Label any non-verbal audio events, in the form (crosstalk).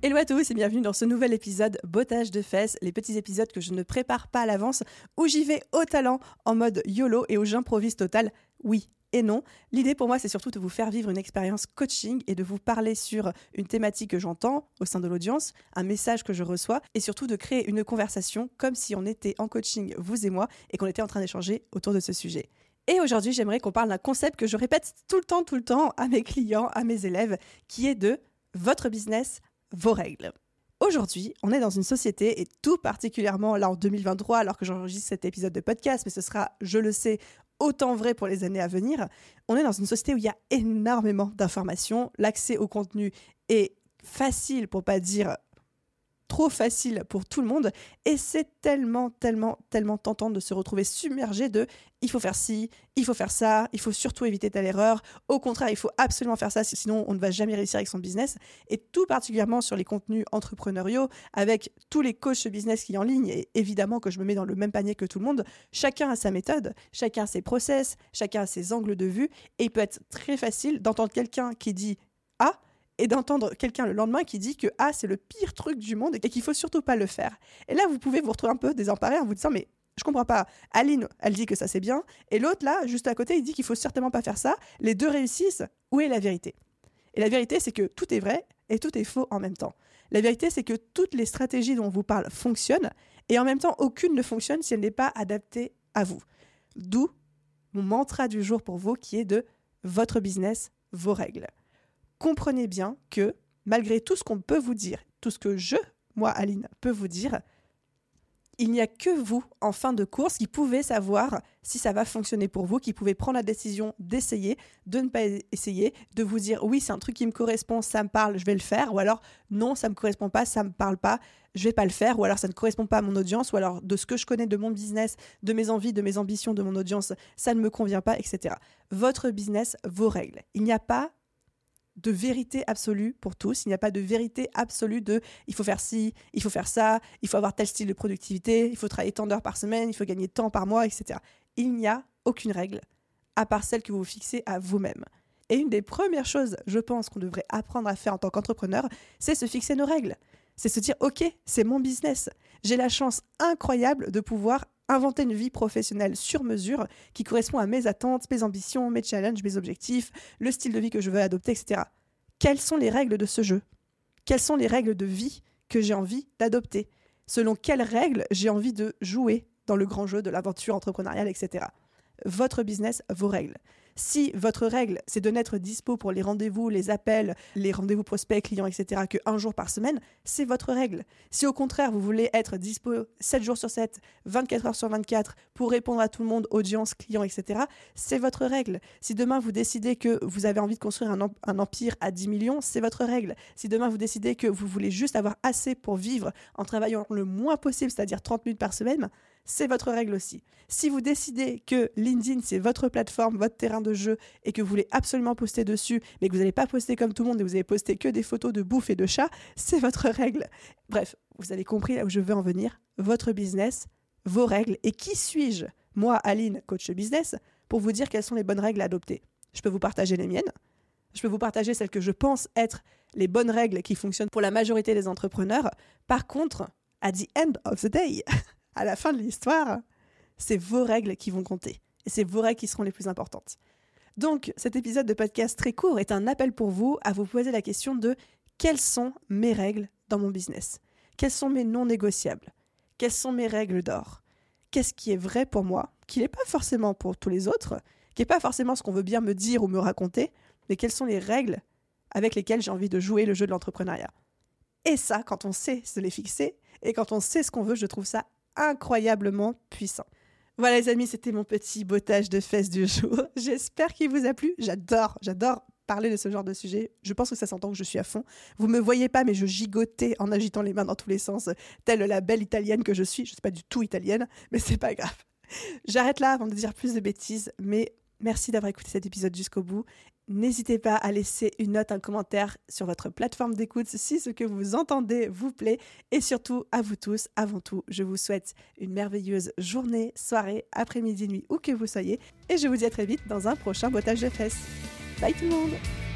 Hello à tous et bienvenue dans ce nouvel épisode Bottage de fesses, les petits épisodes que je ne prépare pas à l'avance, où j'y vais au talent en mode YOLO et où j'improvise total. Oui, et non. L'idée pour moi, c'est surtout de vous faire vivre une expérience coaching et de vous parler sur une thématique que j'entends au sein de l'audience, un message que je reçois et surtout de créer une conversation comme si on était en coaching, vous et moi, et qu'on était en train d'échanger autour de ce sujet. Et aujourd'hui, j'aimerais qu'on parle d'un concept que je répète tout le temps, tout le temps à mes clients, à mes élèves, qui est de votre business vos règles. Aujourd'hui, on est dans une société, et tout particulièrement là en 2023, alors que j'enregistre cet épisode de podcast, mais ce sera, je le sais, autant vrai pour les années à venir, on est dans une société où il y a énormément d'informations, l'accès au contenu est facile, pour pas dire trop facile pour tout le monde et c'est tellement, tellement, tellement tentant de se retrouver submergé de il faut faire ci, il faut faire ça, il faut surtout éviter telle erreur. Au contraire, il faut absolument faire ça, sinon on ne va jamais réussir avec son business. Et tout particulièrement sur les contenus entrepreneuriaux, avec tous les coachs business qui en ligne, et évidemment que je me mets dans le même panier que tout le monde, chacun a sa méthode, chacun a ses process, chacun a ses angles de vue, et il peut être très facile d'entendre quelqu'un qui dit Ah, et d'entendre quelqu'un le lendemain qui dit que ah c'est le pire truc du monde et qu'il faut surtout pas le faire. Et là vous pouvez vous retrouver un peu désemparé en vous disant mais je comprends pas. Aline, elle dit que ça c'est bien et l'autre là juste à côté il dit qu'il faut certainement pas faire ça. Les deux réussissent. Où est la vérité? Et la vérité c'est que tout est vrai et tout est faux en même temps. La vérité c'est que toutes les stratégies dont on vous parle fonctionnent et en même temps aucune ne fonctionne si elle n'est pas adaptée à vous. D'où mon mantra du jour pour vous qui est de votre business, vos règles comprenez bien que malgré tout ce qu'on peut vous dire, tout ce que je, moi, Aline, peux vous dire, il n'y a que vous, en fin de course, qui pouvez savoir si ça va fonctionner pour vous, qui pouvez prendre la décision d'essayer, de ne pas essayer, de vous dire oui, c'est un truc qui me correspond, ça me parle, je vais le faire, ou alors non, ça me correspond pas, ça me parle pas, je vais pas le faire, ou alors ça ne correspond pas à mon audience, ou alors de ce que je connais de mon business, de mes envies, de mes ambitions, de mon audience, ça ne me convient pas, etc. Votre business, vos règles. Il n'y a pas de vérité absolue pour tous. Il n'y a pas de vérité absolue de il faut faire ci, il faut faire ça, il faut avoir tel style de productivité, il faut travailler tant d'heures par semaine, il faut gagner tant par mois, etc. Il n'y a aucune règle, à part celle que vous fixez à vous-même. Et une des premières choses, je pense, qu'on devrait apprendre à faire en tant qu'entrepreneur, c'est se fixer nos règles. C'est se dire, OK, c'est mon business. J'ai la chance incroyable de pouvoir inventer une vie professionnelle sur mesure qui correspond à mes attentes, mes ambitions, mes challenges, mes objectifs, le style de vie que je veux adopter, etc. Quelles sont les règles de ce jeu? Quelles sont les règles de vie que j'ai envie d'adopter? Selon quelles règles j'ai envie de jouer dans le grand jeu de l'aventure entrepreneuriale, etc. Votre business, vos règles. Si votre règle, c'est de n'être dispo pour les rendez-vous, les appels, les rendez-vous prospects, clients, etc., que un jour par semaine, c'est votre règle. Si au contraire, vous voulez être dispo 7 jours sur 7, 24 heures sur 24 pour répondre à tout le monde, audience, clients, etc., c'est votre règle. Si demain vous décidez que vous avez envie de construire un, un empire à 10 millions, c'est votre règle. Si demain vous décidez que vous voulez juste avoir assez pour vivre en travaillant le moins possible, c'est-à-dire 30 minutes par semaine, c'est votre règle aussi. Si vous décidez que LinkedIn, c'est votre plateforme, votre terrain de jeu, et que vous voulez absolument poster dessus, mais que vous n'allez pas poster comme tout le monde et vous allez poster que des photos de bouffe et de chat, c'est votre (laughs) règle. Bref, vous avez compris là où je veux en venir. Votre business, vos règles. Et qui suis-je, moi, Aline, coach business, pour vous dire quelles sont les bonnes règles à adopter Je peux vous partager les miennes. Je peux vous partager celles que je pense être les bonnes règles qui fonctionnent pour la majorité des entrepreneurs. Par contre, at the end of the day, (laughs) à la fin de l'histoire, c'est vos règles qui vont compter. Et c'est vos règles qui seront les plus importantes. Donc, cet épisode de podcast très court est un appel pour vous à vous poser la question de quelles sont mes règles dans mon business? Quelles sont mes non négociables? Quelles sont mes règles d'or? Qu'est-ce qui est vrai pour moi, qui n'est pas forcément pour tous les autres, qui n'est pas forcément ce qu'on veut bien me dire ou me raconter, mais quelles sont les règles avec lesquelles j'ai envie de jouer le jeu de l'entrepreneuriat? Et ça, quand on sait se les fixer et quand on sait ce qu'on veut, je trouve ça incroyablement puissant. Voilà les amis, c'était mon petit bottage de fesses du jour. (laughs) J'espère qu'il vous a plu. J'adore, j'adore parler de ce genre de sujet. Je pense que ça s'entend que je suis à fond. Vous me voyez pas, mais je gigotais en agitant les mains dans tous les sens, telle la belle italienne que je suis. Je suis pas du tout italienne, mais c'est pas grave. J'arrête là avant de dire plus de bêtises, mais merci d'avoir écouté cet épisode jusqu'au bout. N'hésitez pas à laisser une note, un commentaire sur votre plateforme d'écoute si ce que vous entendez vous plaît. Et surtout, à vous tous, avant tout, je vous souhaite une merveilleuse journée, soirée, après-midi, nuit, où que vous soyez. Et je vous dis à très vite dans un prochain botage de fesses. Bye tout le monde